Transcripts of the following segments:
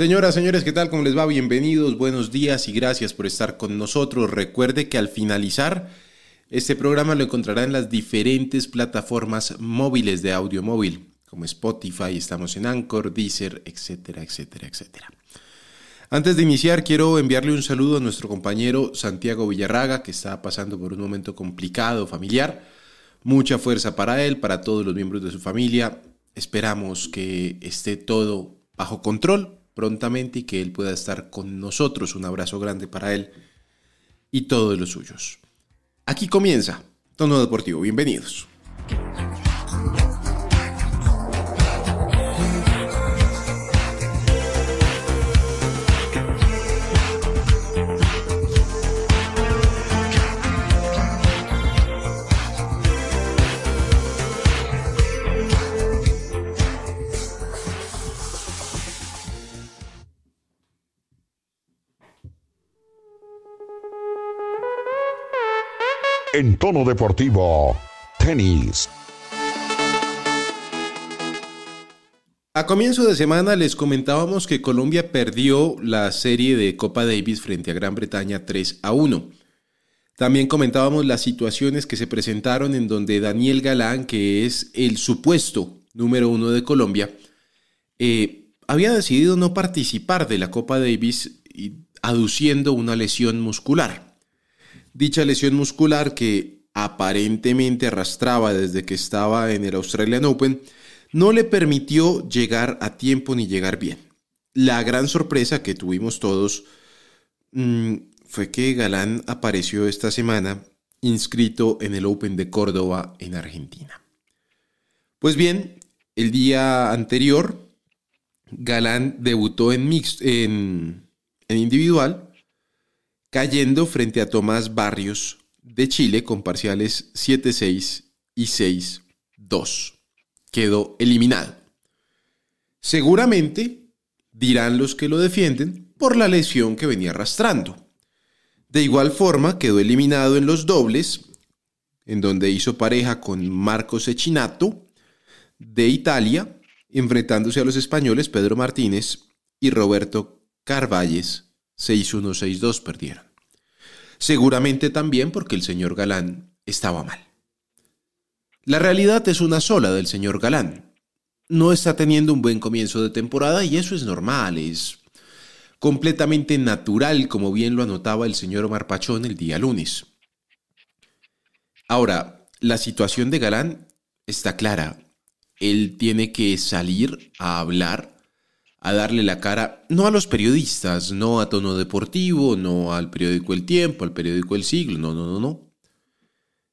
Señoras, señores, ¿qué tal? ¿Cómo les va? Bienvenidos, buenos días y gracias por estar con nosotros. Recuerde que al finalizar, este programa lo encontrará en las diferentes plataformas móviles de audio móvil, como Spotify, estamos en Anchor, Deezer, etcétera, etcétera, etcétera. Antes de iniciar, quiero enviarle un saludo a nuestro compañero Santiago Villarraga, que está pasando por un momento complicado familiar. Mucha fuerza para él, para todos los miembros de su familia. Esperamos que esté todo bajo control prontamente y que Él pueda estar con nosotros. Un abrazo grande para Él y todos los suyos. Aquí comienza Tono Deportivo. Bienvenidos. En tono deportivo, tenis. A comienzo de semana les comentábamos que Colombia perdió la serie de Copa Davis frente a Gran Bretaña 3 a 1. También comentábamos las situaciones que se presentaron en donde Daniel Galán, que es el supuesto número uno de Colombia, eh, había decidido no participar de la Copa Davis aduciendo una lesión muscular. Dicha lesión muscular que aparentemente arrastraba desde que estaba en el Australian Open no le permitió llegar a tiempo ni llegar bien. La gran sorpresa que tuvimos todos mm, fue que Galán apareció esta semana inscrito en el Open de Córdoba en Argentina. Pues bien, el día anterior, Galán debutó en, en, en individual cayendo frente a Tomás Barrios de Chile con parciales 7-6 y 6-2. Quedó eliminado. Seguramente, dirán los que lo defienden, por la lesión que venía arrastrando. De igual forma, quedó eliminado en los dobles, en donde hizo pareja con Marcos Echinato de Italia, enfrentándose a los españoles Pedro Martínez y Roberto Carvalles 6-1-6-2 perdieron. Seguramente también porque el señor Galán estaba mal. La realidad es una sola del señor Galán. No está teniendo un buen comienzo de temporada y eso es normal, es completamente natural, como bien lo anotaba el señor Omar Pachón el día lunes. Ahora, la situación de Galán está clara. Él tiene que salir a hablar a darle la cara, no a los periodistas, no a tono deportivo, no al periódico El Tiempo, al periódico El Siglo, no, no, no, no.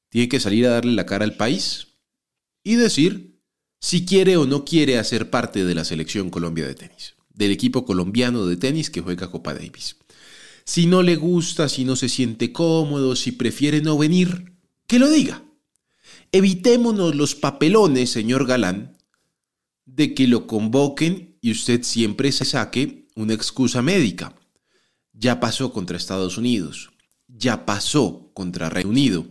Tiene que salir a darle la cara al país y decir si quiere o no quiere hacer parte de la selección Colombia de tenis, del equipo colombiano de tenis que juega Copa Davis. Si no le gusta, si no se siente cómodo, si prefiere no venir, que lo diga. Evitémonos los papelones, señor Galán, de que lo convoquen y usted siempre se saque una excusa médica. Ya pasó contra Estados Unidos, ya pasó contra Reino Unido.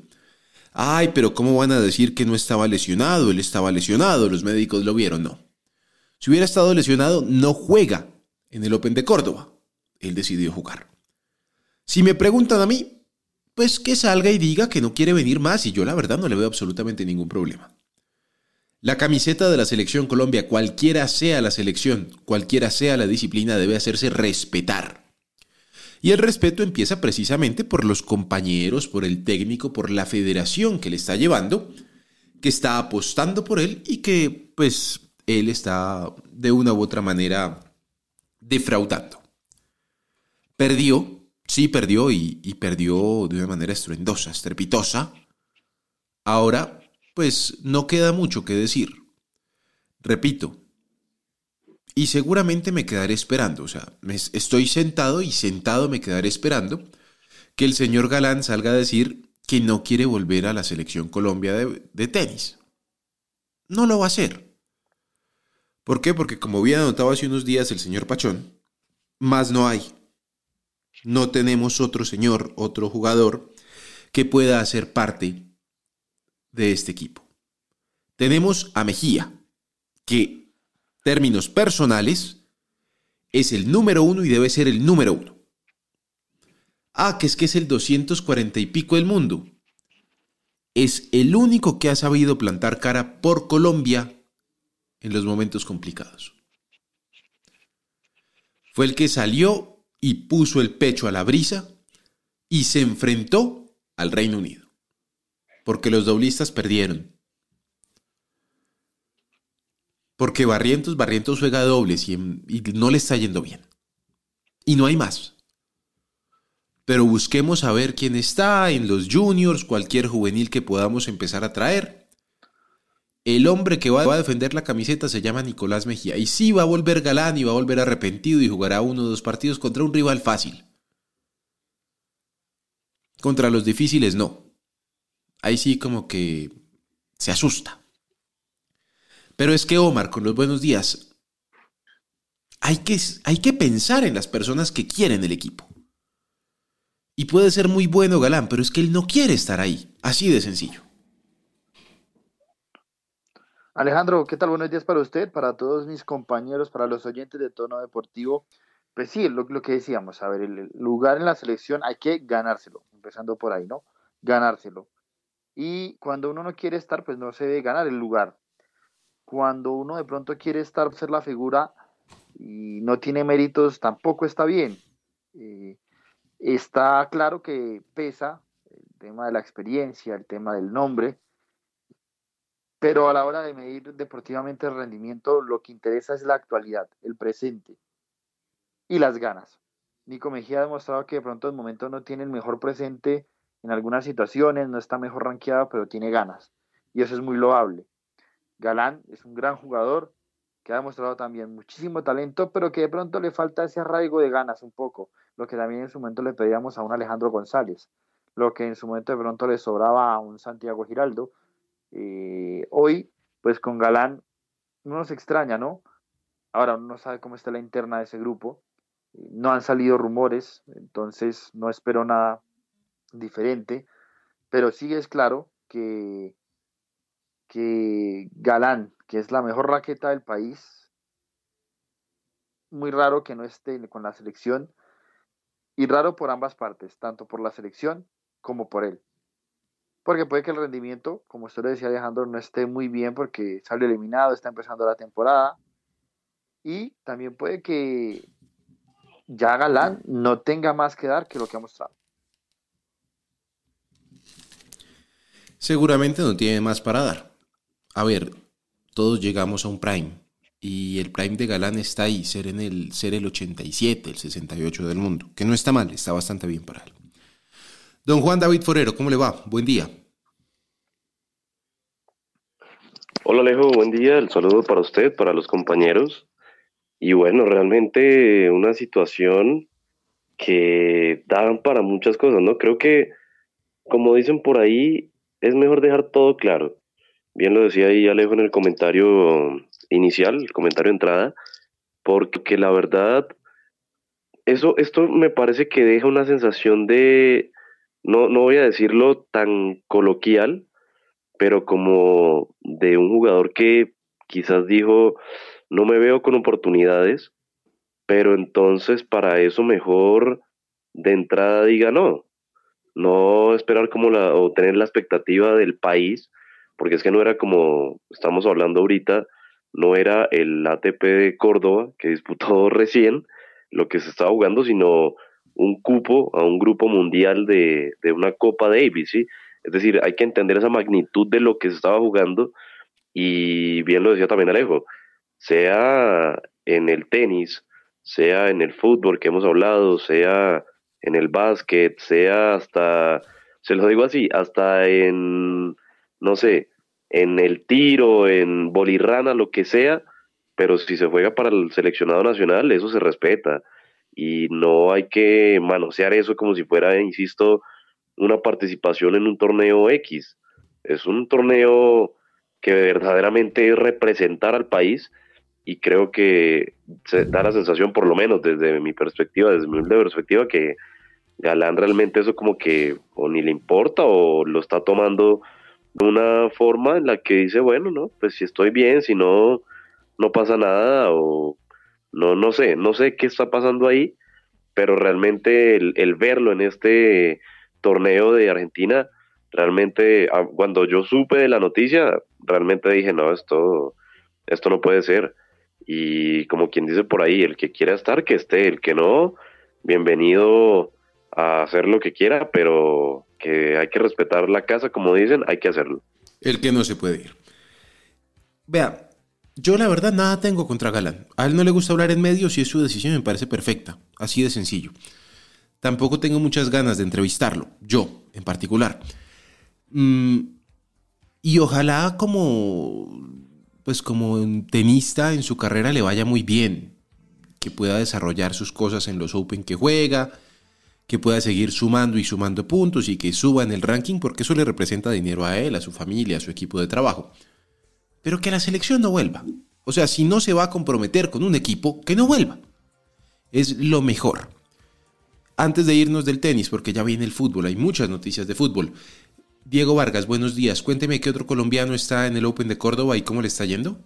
Ay, pero ¿cómo van a decir que no estaba lesionado? Él estaba lesionado, los médicos lo vieron, no. Si hubiera estado lesionado, no juega en el Open de Córdoba. Él decidió jugar. Si me preguntan a mí, pues que salga y diga que no quiere venir más y yo la verdad no le veo absolutamente ningún problema. La camiseta de la selección Colombia, cualquiera sea la selección, cualquiera sea la disciplina, debe hacerse respetar. Y el respeto empieza precisamente por los compañeros, por el técnico, por la federación que le está llevando, que está apostando por él y que pues él está de una u otra manera defraudando. Perdió, sí perdió y, y perdió de una manera estruendosa, estrepitosa. Ahora pues no queda mucho que decir. Repito, y seguramente me quedaré esperando, o sea, estoy sentado y sentado me quedaré esperando que el señor Galán salga a decir que no quiere volver a la selección Colombia de, de tenis. No lo va a hacer. ¿Por qué? Porque como había anotado hace unos días el señor Pachón, más no hay. No tenemos otro señor, otro jugador que pueda hacer parte de este equipo. Tenemos a Mejía, que términos personales es el número uno y debe ser el número uno. Ah, que es que es el 240 y pico del mundo. Es el único que ha sabido plantar cara por Colombia en los momentos complicados. Fue el que salió y puso el pecho a la brisa y se enfrentó al Reino Unido. Porque los doblistas perdieron. Porque Barrientos, Barrientos juega dobles y, no le está yendo bien. Y no hay más. Pero busquemos a ver quién está en los juniors, cualquier juvenil que podamos empezar a traer. El hombre que va a defender la camiseta se llama Nicolás Mejía. Y sí va a volver galán y va a volver arrepentido y jugará uno o dos partidos contra un rival fácil. Contra los difíciles no. Ahí sí como que se asusta. Pero es que Omar, con los buenos días, hay que, hay que pensar en las personas que quieren el equipo. Y puede ser muy bueno Galán, pero es que él no quiere estar ahí. Así de sencillo. Alejandro, ¿qué tal? Buenos días para usted, para todos mis compañeros, para los oyentes de Tono Deportivo. Pues sí, lo, lo que decíamos, a ver, el lugar en la selección hay que ganárselo, empezando por ahí, ¿no? Ganárselo. Y cuando uno no quiere estar, pues no se debe ganar el lugar cuando uno de pronto quiere estar, ser la figura y no tiene méritos, tampoco está bien. Eh, está claro que pesa el tema de la experiencia, el tema del nombre, pero a la hora de medir deportivamente el rendimiento, lo que interesa es la actualidad, el presente y las ganas. Nico Mejía ha demostrado que de pronto en momento no tiene el mejor presente en algunas situaciones, no está mejor rankeado, pero tiene ganas. Y eso es muy loable. Galán es un gran jugador que ha demostrado también muchísimo talento, pero que de pronto le falta ese arraigo de ganas un poco, lo que también en su momento le pedíamos a un Alejandro González, lo que en su momento de pronto le sobraba a un Santiago Giraldo. Eh, hoy, pues con Galán no nos extraña, ¿no? Ahora uno no sabe cómo está la interna de ese grupo, no han salido rumores, entonces no espero nada diferente, pero sí es claro que que Galán, que es la mejor raqueta del país, muy raro que no esté con la selección y raro por ambas partes, tanto por la selección como por él. Porque puede que el rendimiento, como usted le decía Alejandro, no esté muy bien porque sale eliminado, está empezando la temporada. Y también puede que ya Galán no tenga más que dar que lo que ha mostrado. Seguramente no tiene más para dar a ver, todos llegamos a un prime y el prime de Galán está ahí, ser en el ser el 87, el 68 del mundo, que no está mal, está bastante bien para él. Don Juan David Forero, ¿cómo le va? Buen día. Hola Alejo, buen día, el saludo para usted, para los compañeros. Y bueno, realmente una situación que da para muchas cosas, ¿no? Creo que, como dicen por ahí, es mejor dejar todo claro. Bien lo decía ahí Alejo en el comentario inicial, el comentario de entrada, porque la verdad, eso, esto me parece que deja una sensación de, no, no voy a decirlo tan coloquial, pero como de un jugador que quizás dijo, no me veo con oportunidades, pero entonces para eso mejor de entrada diga no, no esperar como la, o tener la expectativa del país porque es que no era como estamos hablando ahorita, no era el ATP de Córdoba que disputó recién lo que se estaba jugando, sino un cupo a un grupo mundial de, de una Copa Davis, ¿sí? Es decir, hay que entender esa magnitud de lo que se estaba jugando y bien lo decía también Alejo, sea en el tenis, sea en el fútbol que hemos hablado, sea en el básquet, sea hasta, se lo digo así, hasta en no sé, en el tiro, en bolirrana, lo que sea, pero si se juega para el seleccionado nacional, eso se respeta y no hay que manosear eso como si fuera, insisto, una participación en un torneo X. Es un torneo que verdaderamente es representar al país y creo que se da la sensación, por lo menos desde mi perspectiva, desde mi perspectiva, que Galán realmente eso como que o ni le importa o lo está tomando una forma en la que dice, bueno, no, pues si estoy bien, si no, no pasa nada, o No, no sé, no sé qué está pasando ahí, pero realmente el, verlo en este torneo de Argentina, realmente ah, cuando yo supe de la noticia, realmente dije, no, esto, esto no puede ser. Y como quien dice por ahí, el que quiera estar, que esté, el que no, bienvenido a hacer lo que quiera, pero que hay que respetar la casa, como dicen, hay que hacerlo. El que no se puede ir. Vea, yo la verdad nada tengo contra Galán. A él no le gusta hablar en medios y es su decisión me parece perfecta. Así de sencillo. Tampoco tengo muchas ganas de entrevistarlo, yo en particular. Mm, y ojalá como, pues como tenista en su carrera le vaya muy bien, que pueda desarrollar sus cosas en los Open que juega, que pueda seguir sumando y sumando puntos y que suba en el ranking porque eso le representa dinero a él, a su familia, a su equipo de trabajo. Pero que la selección no vuelva. O sea, si no se va a comprometer con un equipo, que no vuelva. Es lo mejor. Antes de irnos del tenis, porque ya viene el fútbol, hay muchas noticias de fútbol. Diego Vargas, buenos días. Cuénteme qué otro colombiano está en el Open de Córdoba y cómo le está yendo.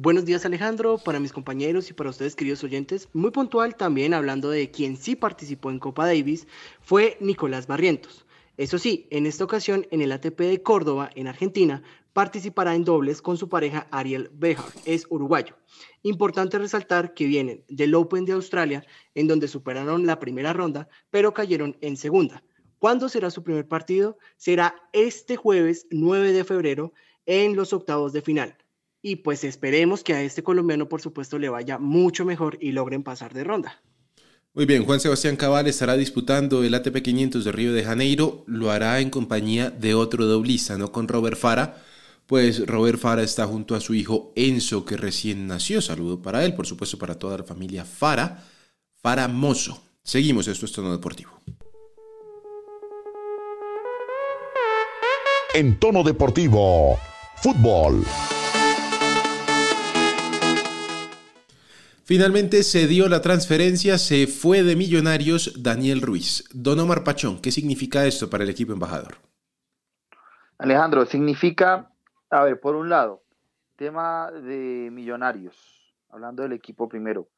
Buenos días Alejandro, para mis compañeros y para ustedes queridos oyentes. Muy puntual también hablando de quien sí participó en Copa Davis fue Nicolás Barrientos. Eso sí, en esta ocasión en el ATP de Córdoba, en Argentina, participará en dobles con su pareja Ariel Bejar, es uruguayo. Importante resaltar que vienen del Open de Australia, en donde superaron la primera ronda, pero cayeron en segunda. ¿Cuándo será su primer partido? Será este jueves 9 de febrero en los octavos de final y pues esperemos que a este colombiano, por supuesto, le vaya mucho mejor y logren pasar de ronda. Muy bien, Juan Sebastián Cabal estará disputando el ATP 500 de Río de Janeiro, lo hará en compañía de otro doblista, no con Robert Fara, pues Robert Fara está junto a su hijo Enzo, que recién nació. Saludo para él, por supuesto, para toda la familia Fara. Fara Mozo. Seguimos, esto es Tono Deportivo. En Tono Deportivo, fútbol. Finalmente se dio la transferencia, se fue de Millonarios Daniel Ruiz. Don Omar Pachón, ¿qué significa esto para el equipo embajador? Alejandro, significa, a ver, por un lado, tema de Millonarios, hablando del equipo primero.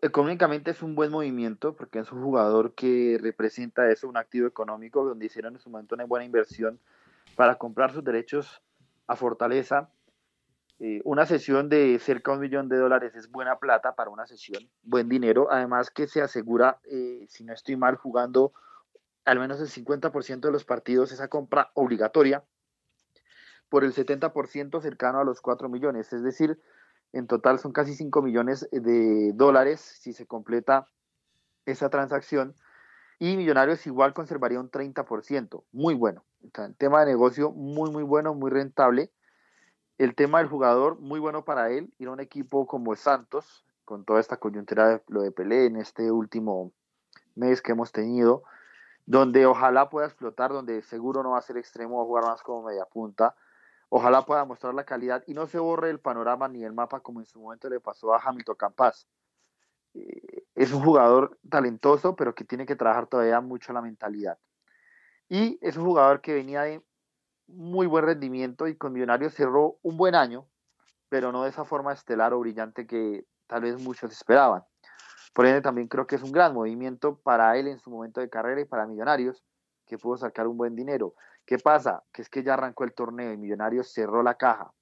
Económicamente es un buen movimiento porque es un jugador que representa eso, un activo económico donde hicieron en su momento una buena inversión para comprar sus derechos a Fortaleza eh, una sesión de cerca de un millón de dólares es buena plata para una sesión, buen dinero. Además que se asegura, eh, si no estoy mal, jugando al menos el 50% de los partidos esa compra obligatoria por el 70% cercano a los 4 millones. Es decir, en total son casi 5 millones de dólares si se completa esa transacción. Y Millonarios igual conservaría un 30%. Muy bueno. tema de negocio muy, muy bueno, muy rentable el tema del jugador, muy bueno para él, ir a un equipo como Santos, con toda esta coyuntura de lo de Pelé en este último mes que hemos tenido, donde ojalá pueda explotar, donde seguro no va a ser extremo, va a jugar más como media punta, ojalá pueda mostrar la calidad y no se borre el panorama ni el mapa como en su momento le pasó a Hamilton Campas. Eh, es un jugador talentoso, pero que tiene que trabajar todavía mucho la mentalidad. Y es un jugador que venía de muy buen rendimiento y con Millonarios cerró un buen año, pero no de esa forma estelar o brillante que tal vez muchos esperaban. Por ende, también creo que es un gran movimiento para él en su momento de carrera y para Millonarios, que pudo sacar un buen dinero. ¿Qué pasa? Que es que ya arrancó el torneo y Millonarios cerró la caja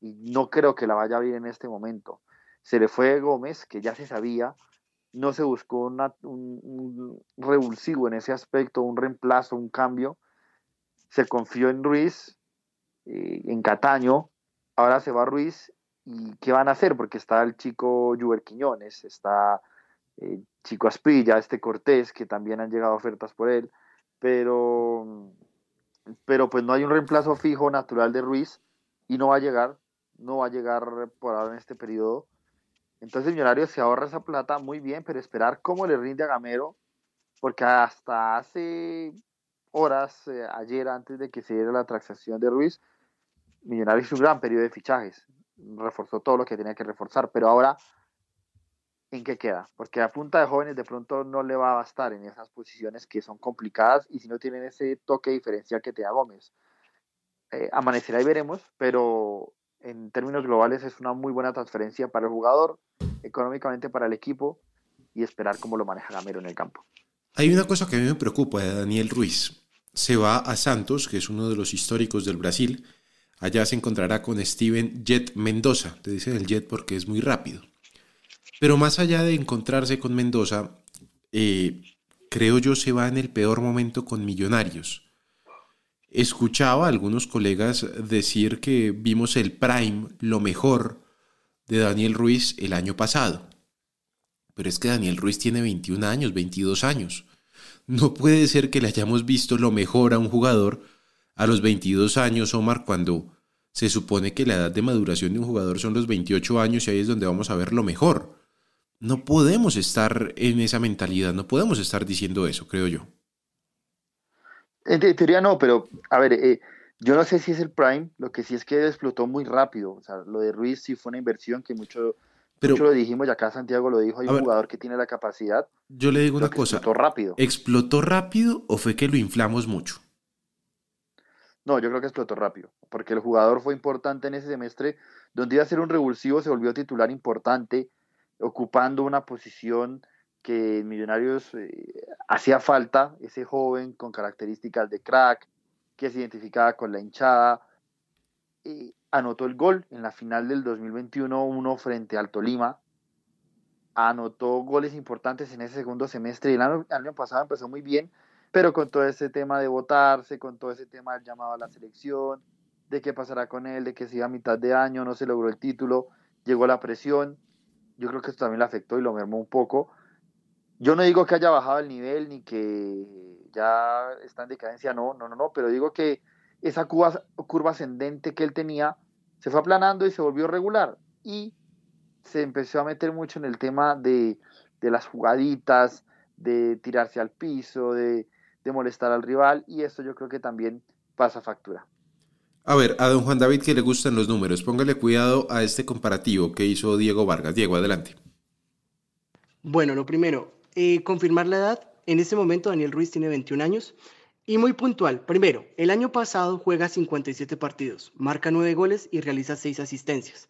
y no creo que la vaya a abrir en este momento. Se le fue Gómez, que ya se sabía, no se buscó un, un revulsivo en ese aspecto, un reemplazo, un cambio se confió en Ruiz, eh, en Cataño, ahora se va Ruiz y ¿qué van a hacer? Porque está el chico Juber Quiñones, está eh, chico Asprilla, este Cortés, que también han llegado ofertas por él, pero, pero pues no hay un reemplazo fijo natural de Ruiz y no va a llegar, no va a llegar por ahora en este periodo. Entonces Millonarios se ahorra esa plata muy bien, pero esperar cómo le rinde a Gamero, porque hasta hace horas eh, ayer antes de que se diera la transacción de Ruiz, Millonarios hizo un gran periodo de fichajes, reforzó todo lo que tenía que reforzar, pero ahora, ¿en qué queda? Porque a punta de jóvenes de pronto no le va a bastar en esas posiciones que son complicadas y si no tienen ese toque diferencial que te da Gómez. Eh, amanecerá y veremos, pero en términos globales es una muy buena transferencia para el jugador, económicamente para el equipo y esperar cómo lo maneja Gamero en el campo. Hay una cosa que a mí me preocupa de Daniel Ruiz. Se va a Santos, que es uno de los históricos del Brasil. Allá se encontrará con Steven Jet Mendoza. Te dicen el Jet porque es muy rápido. Pero más allá de encontrarse con Mendoza, eh, creo yo se va en el peor momento con Millonarios. Escuchaba a algunos colegas decir que vimos el prime, lo mejor de Daniel Ruiz el año pasado. Pero es que Daniel Ruiz tiene 21 años, 22 años. No puede ser que le hayamos visto lo mejor a un jugador a los 22 años, Omar, cuando se supone que la edad de maduración de un jugador son los 28 años y ahí es donde vamos a ver lo mejor. No podemos estar en esa mentalidad, no podemos estar diciendo eso, creo yo. En teoría no, pero a ver, eh, yo no sé si es el Prime, lo que sí es que explotó muy rápido. O sea, lo de Ruiz sí fue una inversión que mucho, pero, mucho lo dijimos, y acá Santiago lo dijo, hay un jugador que tiene la capacidad. Yo le digo una cosa. Explotó rápido. ¿Explotó rápido o fue que lo inflamos mucho? No, yo creo que explotó rápido, porque el jugador fue importante en ese semestre, donde iba a ser un revulsivo, se volvió titular importante, ocupando una posición que en Millonarios eh, hacía falta, ese joven con características de crack, que se identificaba con la hinchada, anotó el gol en la final del 2021, uno frente al Tolima, anotó goles importantes en ese segundo semestre y el año, pasado empezó muy bien, pero con todo ese tema de votarse, con todo ese tema del llamado a la selección, de qué pasará con él, de que siga a mitad de año, no se logró el título, llegó la presión, yo creo que esto también le afectó y lo mermó un poco. Yo no digo que haya bajado el nivel ni que ya está en decadencia, no, no, no, no, pero digo que esa curva, curva ascendente que él tenía se fue aplanando y se volvió regular. Y se empezó a meter mucho en el tema de, de las jugaditas, de tirarse al piso, de, de molestar al rival, y esto yo creo que también pasa factura. A ver, a don Juan David que le gustan los números, póngale cuidado a este comparativo que hizo Diego Vargas. Diego, adelante. Bueno, lo primero, eh, confirmar la edad. En este momento Daniel Ruiz tiene 21 años y muy puntual. Primero, el año pasado juega 57 partidos, marca 9 goles y realiza 6 asistencias.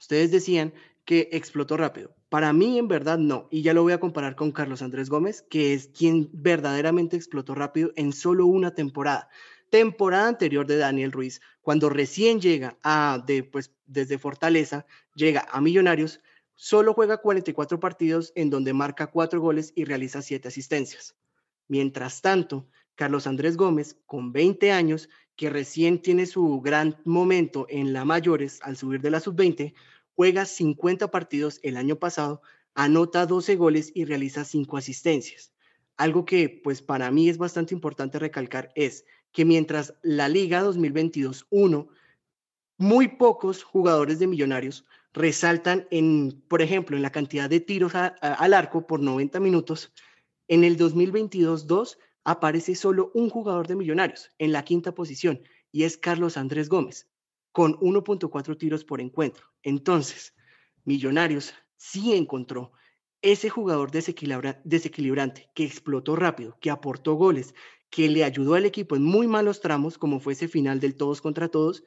Ustedes decían que explotó rápido. Para mí, en verdad, no. Y ya lo voy a comparar con Carlos Andrés Gómez, que es quien verdaderamente explotó rápido en solo una temporada temporada anterior de Daniel Ruiz, cuando recién llega a, pues, desde Fortaleza, llega a Millonarios, solo juega 44 partidos en donde marca 4 goles y realiza 7 asistencias. Mientras tanto, Carlos Andrés Gómez, con 20 años, que recién tiene su gran momento en la mayores al subir de la sub-20, juega 50 partidos el año pasado, anota 12 goles y realiza 5 asistencias. Algo que pues para mí es bastante importante recalcar es que mientras la Liga 2022-1, muy pocos jugadores de Millonarios resaltan en, por ejemplo, en la cantidad de tiros al arco por 90 minutos, en el 2022-2 aparece solo un jugador de Millonarios en la quinta posición y es Carlos Andrés Gómez con 1.4 tiros por encuentro. Entonces, Millonarios sí encontró ese jugador desequilibrante que explotó rápido, que aportó goles, que le ayudó al equipo en muy malos tramos, como fue ese final del todos contra todos,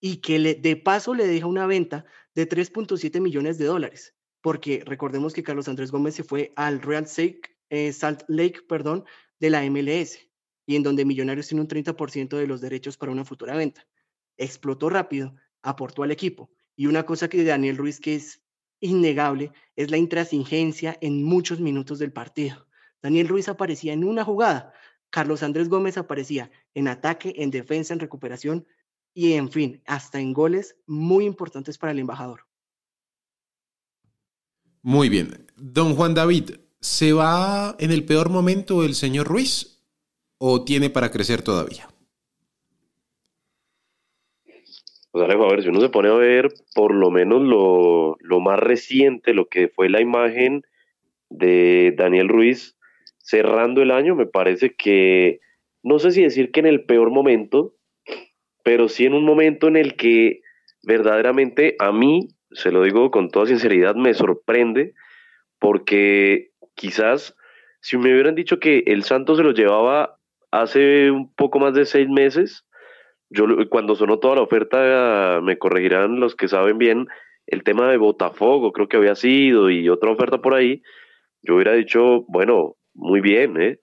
y que de paso le deja una venta de 3.7 millones de dólares, porque recordemos que Carlos Andrés Gómez se fue al Real eh, Salt Lake perdón, de la MLS, y en donde Millonarios tiene un 30% de los derechos para una futura venta. Explotó rápido, aportó al equipo, y una cosa que Daniel Ruiz que es innegable es la intransigencia en muchos minutos del partido. Daniel Ruiz aparecía en una jugada, Carlos Andrés Gómez aparecía en ataque, en defensa, en recuperación y en fin, hasta en goles muy importantes para el embajador. Muy bien. Don Juan David, ¿se va en el peor momento el señor Ruiz o tiene para crecer todavía? Pues a ver, si uno se pone a ver por lo menos lo, lo más reciente, lo que fue la imagen de Daniel Ruiz cerrando el año, me parece que, no sé si decir que en el peor momento, pero sí en un momento en el que verdaderamente a mí, se lo digo con toda sinceridad, me sorprende, porque quizás si me hubieran dicho que el Santos se lo llevaba hace un poco más de seis meses, yo cuando sonó toda la oferta, me corregirán los que saben bien, el tema de Botafogo, creo que había sido, y otra oferta por ahí, yo hubiera dicho, bueno, muy bien, ¿eh?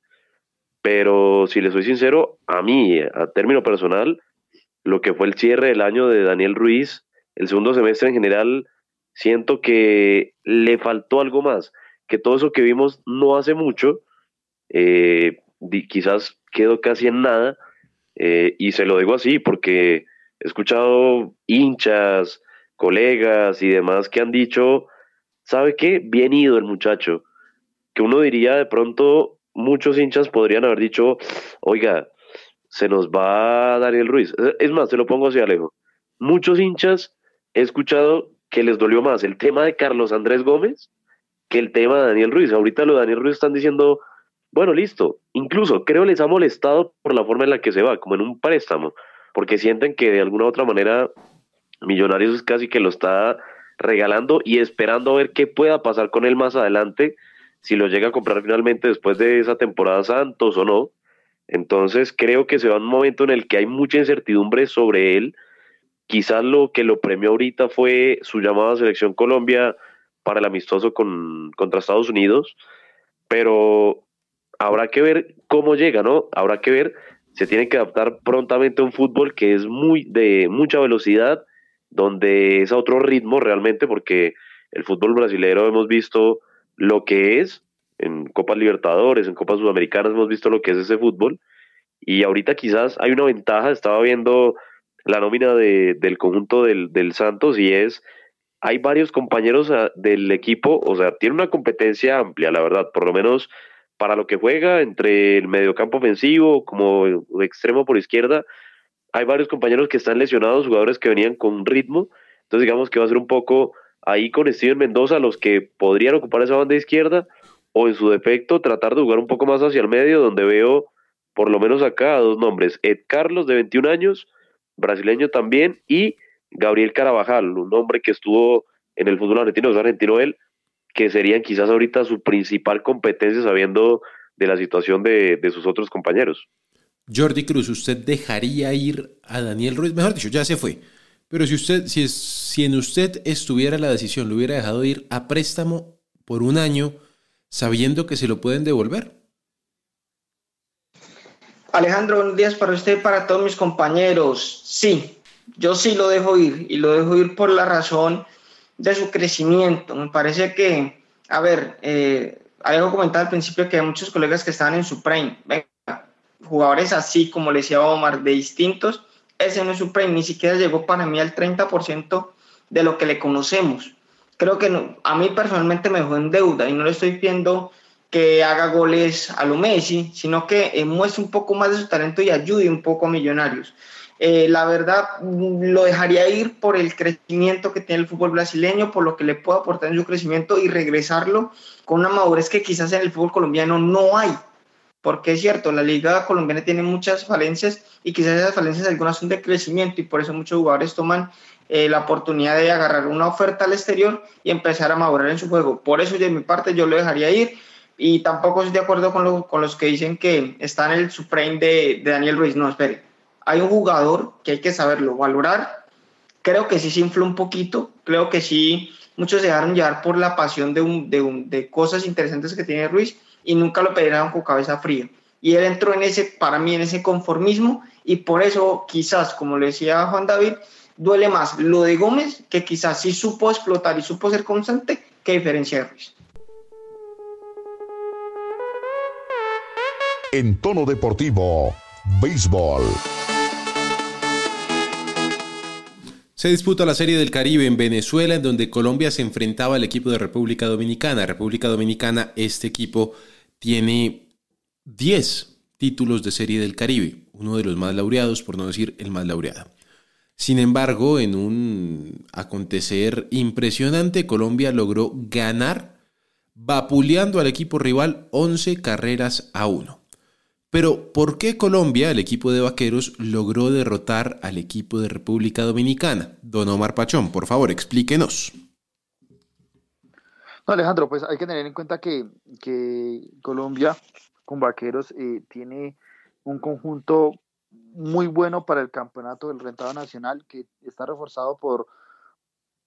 Pero si le soy sincero, a mí, a término personal, lo que fue el cierre del año de Daniel Ruiz, el segundo semestre en general, siento que le faltó algo más, que todo eso que vimos no hace mucho, eh, quizás quedó casi en nada, eh, y se lo digo así porque he escuchado hinchas, colegas y demás que han dicho, ¿sabe qué? Bien ido el muchacho. Que uno diría de pronto, muchos hinchas podrían haber dicho, oiga, se nos va Daniel Ruiz. Es más, se lo pongo así, Alejo. Muchos hinchas he escuchado que les dolió más el tema de Carlos Andrés Gómez que el tema de Daniel Ruiz. Ahorita lo de Daniel Ruiz están diciendo, bueno, listo. Incluso creo les ha molestado por la forma en la que se va, como en un préstamo, porque sienten que de alguna u otra manera Millonarios es casi que lo está regalando y esperando a ver qué pueda pasar con él más adelante, si lo llega a comprar finalmente después de esa temporada Santos o no. Entonces creo que se va un momento en el que hay mucha incertidumbre sobre él. Quizás lo que lo premió ahorita fue su llamada a Selección Colombia para el amistoso con, contra Estados Unidos, pero habrá que ver cómo llega, ¿no? Habrá que ver, se tiene que adaptar prontamente a un fútbol que es muy de mucha velocidad, donde es a otro ritmo realmente, porque el fútbol brasileño hemos visto lo que es, en Copas Libertadores, en Copas Sudamericanas hemos visto lo que es ese fútbol, y ahorita quizás hay una ventaja, estaba viendo la nómina de, del conjunto del, del Santos y es hay varios compañeros ah, del equipo, o sea, tiene una competencia amplia, la verdad, por lo menos para lo que juega entre el mediocampo ofensivo como extremo por izquierda, hay varios compañeros que están lesionados, jugadores que venían con ritmo, entonces digamos que va a ser un poco ahí con Steven Mendoza los que podrían ocupar esa banda izquierda o en su defecto tratar de jugar un poco más hacia el medio donde veo por lo menos acá dos nombres, Ed Carlos de 21 años, brasileño también y Gabriel Carabajal, un hombre que estuvo en el fútbol argentino, es argentino él, que serían quizás ahorita su principal competencia sabiendo de la situación de, sus otros compañeros. Jordi Cruz, ¿usted dejaría ir a Daniel Ruiz? Mejor dicho, ya se fue. Pero si usted, si, es, si en usted estuviera la decisión, lo hubiera dejado ir a préstamo por un año, sabiendo que se lo pueden devolver. Alejandro, buenos días para usted y para todos mis compañeros. Sí, yo sí lo dejo ir y lo dejo ir por la razón de su crecimiento. Me parece que, a ver, eh, algo comentado al principio que hay muchos colegas que estaban en su prime. jugadores así, como le decía Omar, de distintos, ese no es su prime, ni siquiera llegó para mí al 30% de lo que le conocemos. Creo que a mí personalmente me dejó en deuda y no le estoy pidiendo que haga goles a lo Messi, sino que eh, muestre un poco más de su talento y ayude un poco a Millonarios. Eh, la verdad, lo dejaría ir por el crecimiento que tiene el fútbol brasileño, por lo que le puede aportar en su crecimiento y regresarlo con una madurez que quizás en el fútbol colombiano no hay. Porque es cierto, la liga colombiana tiene muchas falencias y quizás esas falencias algunas son de crecimiento y por eso muchos jugadores toman eh, la oportunidad de agarrar una oferta al exterior y empezar a madurar en su juego. Por eso de mi parte yo lo dejaría ir y tampoco estoy de acuerdo con, los que dicen que está en el Supreme de, de Daniel Ruiz. No, espere hay un jugador que hay que saberlo valorar. Creo que sí se infló un poquito, creo que sí muchos se dejaron llevar por la pasión de, un, de, un, de cosas interesantes que tiene Ruiz y nunca lo pidieron con cabeza fría. Y él entró en ese, para mí, en ese conformismo y por eso quizás, como le decía Juan David, duele más lo de Gómez, que quizás sí supo explotar y supo ser constante, que diferencia de Ruiz. En tono deportivo, béisbol. Se disputa la Serie del Caribe en Venezuela, en donde Colombia se enfrentaba al equipo de República Dominicana. República Dominicana, este equipo tiene 10 títulos de Serie del Caribe, uno de los más laureados, por no decir el más laureado. Sin embargo, en un acontecer impresionante, Colombia logró ganar vapuleando al equipo rival 11 carreras a 1. Pero, ¿por qué Colombia, el equipo de vaqueros, logró derrotar al equipo de República Dominicana? Don Omar Pachón, por favor, explíquenos. No, Alejandro, pues hay que tener en cuenta que, Colombia con vaqueros eh, tiene un conjunto muy bueno para el campeonato del rentado nacional, que está reforzado por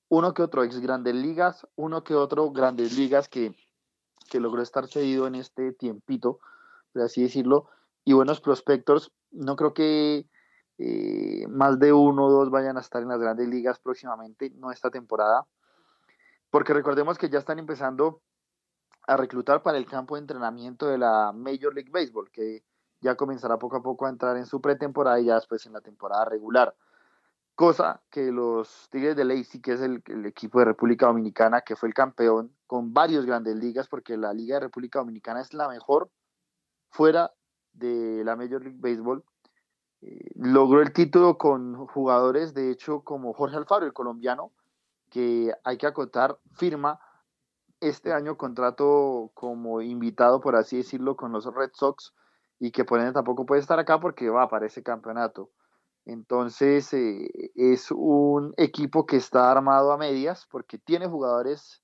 uno que otro ex grandes ligas, uno que otro grandes ligas que, que logró estar cedido en este tiempito, por así decirlo, y buenos prospectos. No creo que eh, más de uno o dos vayan a estar en las grandes ligas próximamente, no esta temporada, porque recordemos que ya están empezando a reclutar para el campo de entrenamiento de la Major League Baseball, que ya comenzará poco a poco a entrar en su pretemporada y ya después en la temporada regular. Cosa que los Tigres de Lacey, que es el, equipo de República Dominicana, que fue el campeón con varios grandes ligas, porque la Liga de República Dominicana es la mejor fuera de la Major League Baseball, eh, logró el título con jugadores, de hecho, como Jorge Alfaro, el colombiano, que hay que acotar, firma este año contrato como invitado, por así decirlo, con los Red Sox y que por ende tampoco puede estar acá porque va para ese campeonato. Entonces eh, es un equipo que está armado a medias porque tiene jugadores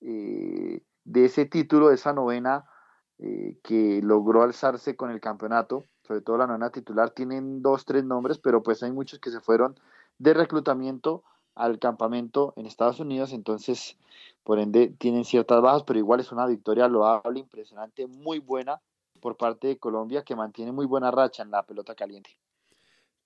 eh, de ese título, de esa novena eh, que logró alzarse con el campeonato, sobre todo la novena titular, tienen dos, tres nombres, pero pues hay muchos que se fueron de reclutamiento al campamento en Estados Unidos, entonces por ende tienen ciertas bajas, pero igual es una victoria loable, impresionante, muy buena por parte de Colombia, que mantiene muy buena racha en la pelota caliente.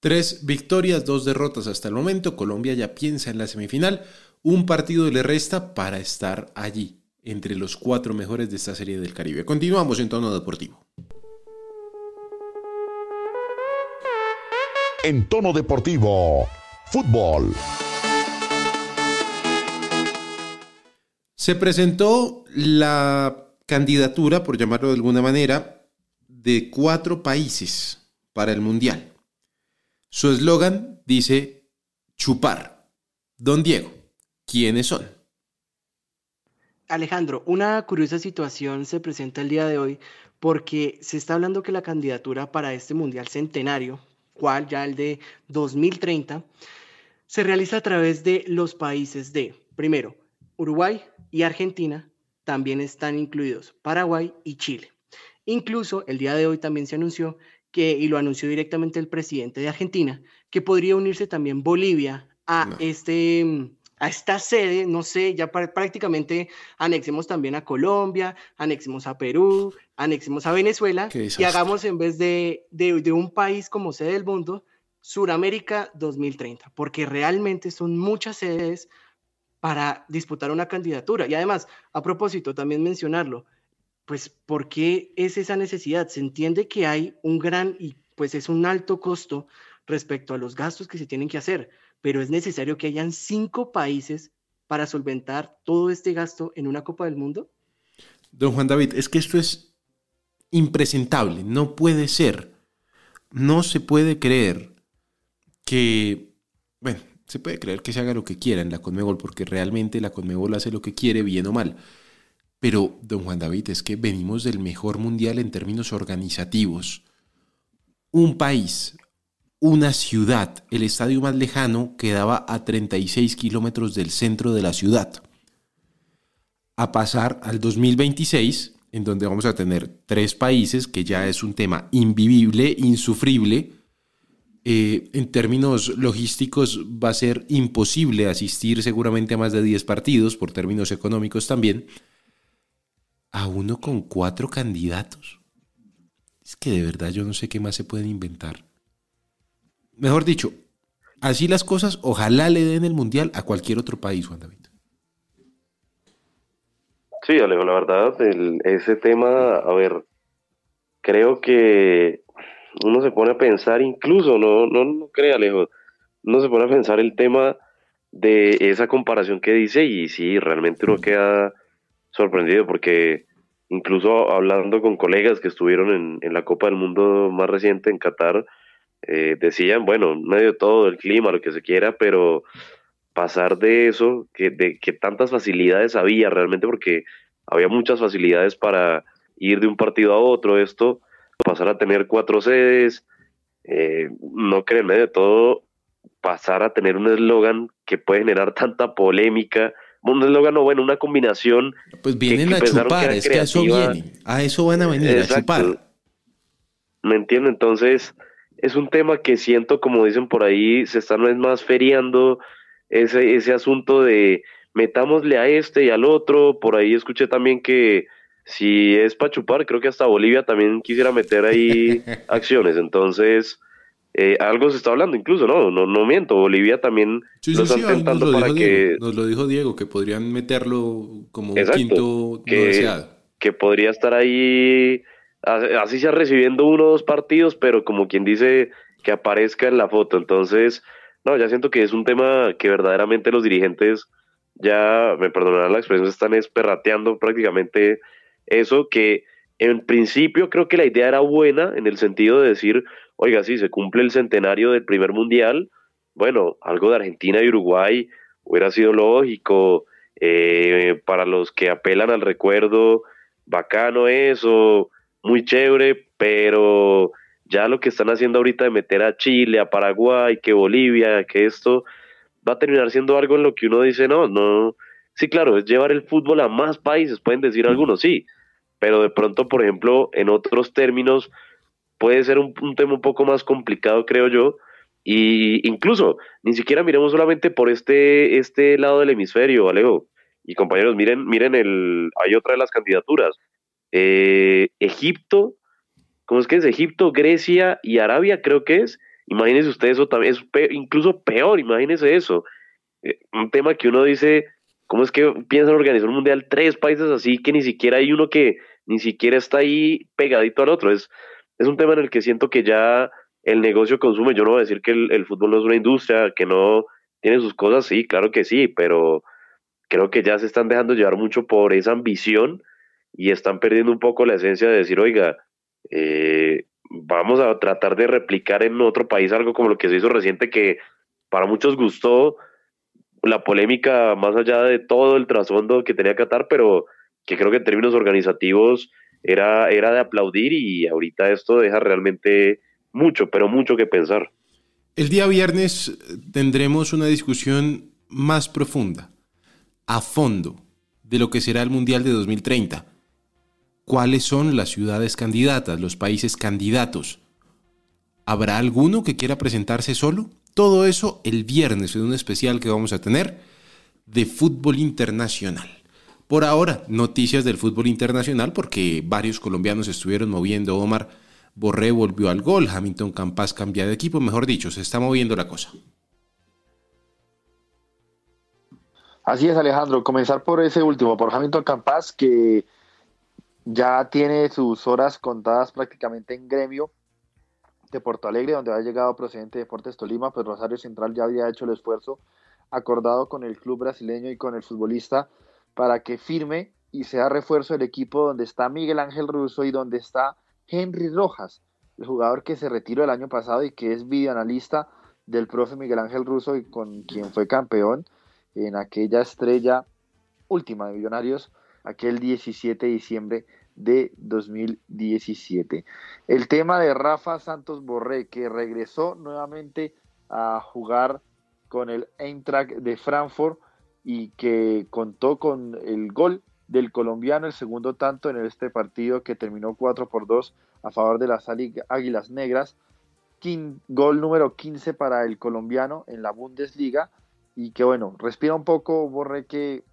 Tres victorias, dos derrotas hasta el momento. Colombia ya piensa en la semifinal. Un partido le resta para estar allí, entre los cuatro mejores de esta serie del Caribe. Continuamos en tono deportivo. En tono deportivo, fútbol. Se presentó la candidatura, por llamarlo de alguna manera, de cuatro países para el Mundial. Su eslogan dice chupar. Don Diego, ¿quiénes son? Alejandro, una curiosa situación se presenta el día de hoy porque se está hablando que la candidatura para este Mundial Centenario, cual ya el de 2030, se realiza a través de los países de, primero, Uruguay y Argentina, también están incluidos Paraguay y Chile. Incluso el día de hoy también se anunció que, y lo anunció directamente el presidente de Argentina, que podría unirse también Bolivia a no. este a esta sede, no sé, ya prácticamente anexemos también a Colombia, anexemos a Perú, anexemos a Venezuela y hagamos en vez de, de, de, un país como sede del mundo, Suramérica 2030, porque realmente son muchas sedes para disputar una candidatura. Y además, a propósito, también mencionarlo, pues, ¿por qué es esa necesidad? Se entiende que hay un gran y pues es un alto costo respecto a los gastos que se tienen que hacer pero es necesario que hayan cinco países para solventar todo este gasto en una Copa del Mundo? Don Juan David, es que esto es impresentable, no puede ser. No se puede creer que, bueno, se puede creer que se haga lo que quiera en la Conmebol, porque realmente la Conmebol hace lo que quiere, bien o mal. Pero, don Juan David, es que venimos del mejor mundial en términos organizativos. Un país una ciudad. El estadio más lejano quedaba a 36 kilómetros del centro de la ciudad. A pasar al 2026, en donde vamos a tener tres países, que ya es un tema invivible, insufrible. Eh, en términos logísticos va a ser imposible asistir seguramente a más de 10 partidos, por términos económicos también, a uno con cuatro candidatos. Es que de verdad yo no sé qué más se pueden inventar mejor dicho, así las cosas, ojalá le den el mundial a cualquier otro país, Juan David. Sí, Alejo, la verdad, el, ese tema, a ver, creo que uno se pone a pensar, incluso, no, no, no cree, Alejo, uno se pone a pensar el tema de esa comparación que dice y sí, realmente uno queda sorprendido porque incluso hablando con colegas que estuvieron en, en la Copa del Mundo más reciente en Qatar, eh, decían, bueno, medio todo el clima, lo que se quiera, pero pasar de eso, que, de que tantas facilidades había realmente, porque había muchas facilidades para ir de un partido a otro, esto, pasar a tener cuatro sedes, eh, no creen medio de todo, pasar a tener un eslogan que puede generar tanta polémica, un eslogan o bueno, una combinación. Pues vienen que, que a chupar, es que a eso vienen, a eso van a venir, Exacto. a chupar. ¿Me entiendo? Entonces, es un tema que siento, como dicen por ahí, se está no es más feriando ese, ese asunto de metámosle a este y al otro. Por ahí escuché también que si es para chupar, creo que hasta Bolivia también quisiera meter ahí acciones. Entonces, eh, algo se está hablando incluso, ¿no? No, no miento, Bolivia también lo están tentando para que... nos lo dijo Diego, que podrían meterlo como un quinto que, que podría estar ahí, así sea recibiendo uno o dos partidos, pero como quien dice que aparezca en la foto. Entonces, no, ya siento que es un tema que verdaderamente los dirigentes ya, me perdonarán la expresión, están esperrateando prácticamente eso que en principio creo que la idea era buena en el sentido de decir, oiga, si se cumple el centenario del primer mundial, bueno, algo de Argentina y Uruguay hubiera sido lógico, eh, para los que apelan al recuerdo, bacano eso, muy chévere, pero ya lo que están haciendo ahorita de meter a Chile, a Paraguay, que Bolivia, que esto, va a terminar siendo algo en lo que uno dice, no, no, sí, claro, es llevar el fútbol a más países, pueden decir algunos, sí, pero de pronto, por ejemplo, en otros términos, puede ser un, tema un poco más complicado, creo yo, y incluso, ni siquiera miremos solamente por este, este lado del hemisferio, Alejo, y compañeros, miren, miren el, hay otra de las candidaturas, eh, Egipto, ¿cómo es que es? Egipto, Grecia y Arabia, creo que es, imagínense ustedes eso también, es incluso peor, imagínense eso, eh, un tema que uno dice, ¿Cómo es que piensan organizar un mundial tres países así que ni siquiera hay uno que ni siquiera está ahí pegadito al otro? Es, es un tema en el que siento que ya el negocio consume. Yo no voy a decir que el, fútbol no es una industria, que no tiene sus cosas, sí, claro que sí, pero creo que ya se están dejando llevar mucho por esa ambición y están perdiendo un poco la esencia de decir, oiga, eh, vamos a tratar de replicar en otro país algo como lo que se hizo reciente que para muchos gustó, la polémica más allá de todo el trasfondo que tenía Qatar, pero que creo que en términos organizativos era, era de aplaudir y ahorita esto deja realmente mucho, pero mucho que pensar. El día viernes tendremos una discusión más profunda, a fondo, de lo que será el Mundial de 2030. ¿Cuáles son las ciudades candidatas, los países candidatos? ¿Habrá alguno que quiera presentarse solo? Todo eso el viernes en un especial que vamos a tener de fútbol internacional. Por ahora, noticias del fútbol internacional porque varios colombianos estuvieron moviendo. Omar Borré volvió al gol, Hamilton Campas cambia de equipo, mejor dicho, se está moviendo la cosa. Así es, Alejandro. Comenzar por ese último, por Hamilton Campas, que ya tiene sus horas contadas prácticamente en gremio de Porto Alegre, donde había llegado procedente de Deportes Tolima, pues Rosario Central ya había hecho el esfuerzo acordado con el club brasileño y con el futbolista para que firme y sea refuerzo del equipo donde está Miguel Ángel Russo y donde está Henry Rojas, el jugador que se retiró el año pasado y que es videoanalista del profe Miguel Ángel Russo y con quien fue campeón en aquella estrella última de Millonarios aquel 17 de diciembre de 2017. El tema de Rafa Santos Borré, que regresó nuevamente a jugar con el Eintracht de Frankfurt y que contó con el gol del colombiano, el segundo tanto en este partido que terminó 4 por 2 a favor de las Águilas Negras. gol número 15 para el colombiano en la Bundesliga y que bueno, respira un poco Borré que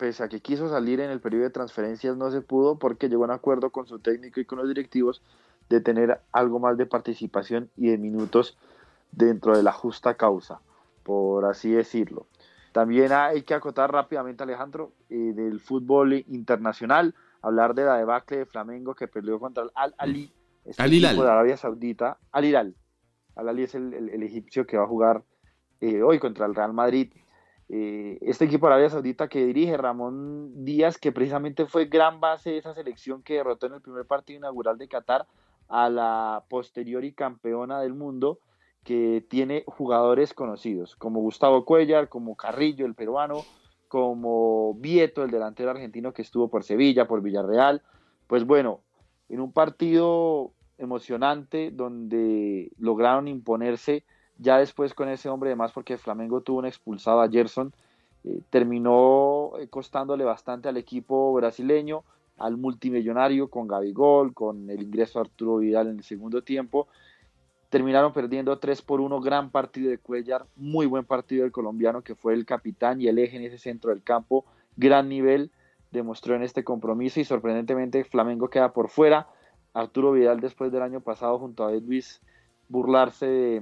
pese a que quiso salir en el periodo de transferencias, no se pudo porque llegó a un acuerdo con su técnico y con los directivos de tener algo más de participación y de minutos dentro de la justa causa, por así decirlo. También hay que acotar rápidamente, Alejandro, eh, del fútbol internacional, hablar de la debacle de Flamengo que perdió contra el Al-Ali, este Al equipo de Arabia Saudita. Al-Hilal. Al-Ali es el, egipcio que va a jugar eh, hoy contra el Real Madrid. Eh, este equipo de Arabia Saudita que dirige Ramón Díaz, que precisamente fue gran base de esa selección que derrotó en el primer partido inaugural de Qatar a la posterior y campeona del mundo, que tiene jugadores conocidos, como Gustavo Cuellar, como Carrillo, el peruano, como Vieto, el delantero argentino que estuvo por Sevilla, por Villarreal. Pues bueno, en un partido emocionante donde lograron imponerse ya después con ese hombre, además porque Flamengo tuvo un expulsado a Gerson, eh, terminó eh, costándole bastante al equipo brasileño, al multimillonario con Gabigol, con el ingreso de Arturo Vidal en el segundo tiempo. terminaron perdiendo 3 por 1, gran partido de Cuellar, muy buen partido del colombiano que fue el capitán y el eje en ese centro del campo, gran nivel demostró en este compromiso y sorprendentemente Flamengo queda por fuera. Arturo Vidal después del año pasado junto a Ed Luis burlarse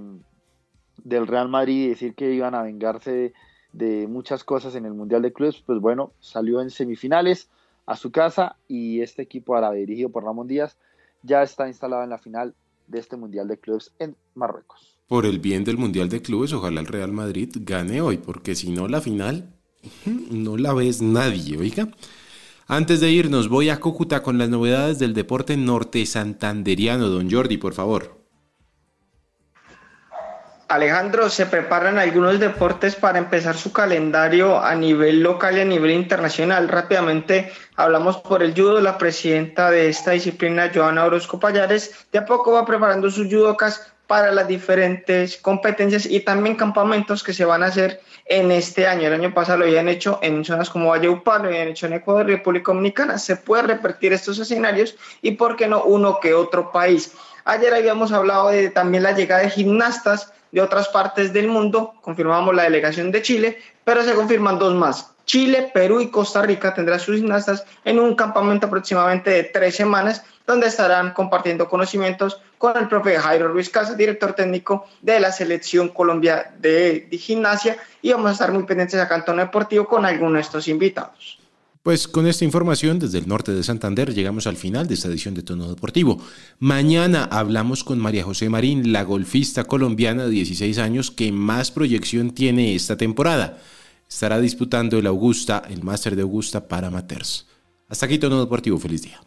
del Real Madrid y decir que iban a vengarse de, muchas cosas en el Mundial de Clubes, pues bueno, salió en semifinales a su casa y este equipo árabe dirigido por Ramón Díaz ya está instalado en la final de este Mundial de Clubes en Marruecos. Por el bien del Mundial de Clubes, ojalá el Real Madrid gane hoy, porque si no la final no la ves nadie, oiga. Antes de irnos, voy a Cúcuta con las novedades del deporte norte santanderiano. Don Jordi, por favor. Alejandro, se preparan algunos deportes para empezar su calendario a nivel local y a nivel internacional. Rápidamente hablamos por el judo. La presidenta de esta disciplina, Joana Orozco Payares, de a poco va preparando sus judocas para las diferentes competencias y también campamentos que se van a hacer en este año. El año pasado lo habían hecho en zonas como Valle Upal, lo habían hecho en Ecuador República Dominicana. Se puede repetir estos escenarios y, ¿por qué no, uno que otro país? Ayer habíamos hablado de también la llegada de gimnastas de otras partes del mundo, confirmamos la delegación de Chile, pero se confirman dos más. Chile, Perú y Costa Rica tendrán sus gimnastas en un campamento aproximadamente de tres semanas, donde estarán compartiendo conocimientos con el profe Jairo Ruiz Casas, director técnico de la selección Colombia de, gimnasia, y vamos a estar muy pendientes acá en Tono Deportivo con algunos de estos invitados. Pues con esta información desde el norte de Santander llegamos al final de esta edición de Tono Deportivo. Mañana hablamos con María José Marín, la golfista colombiana de 16 años que más proyección tiene esta temporada. Estará disputando el Augusta, el Máster de Augusta para amateurs. Hasta aquí Tono Deportivo, feliz día.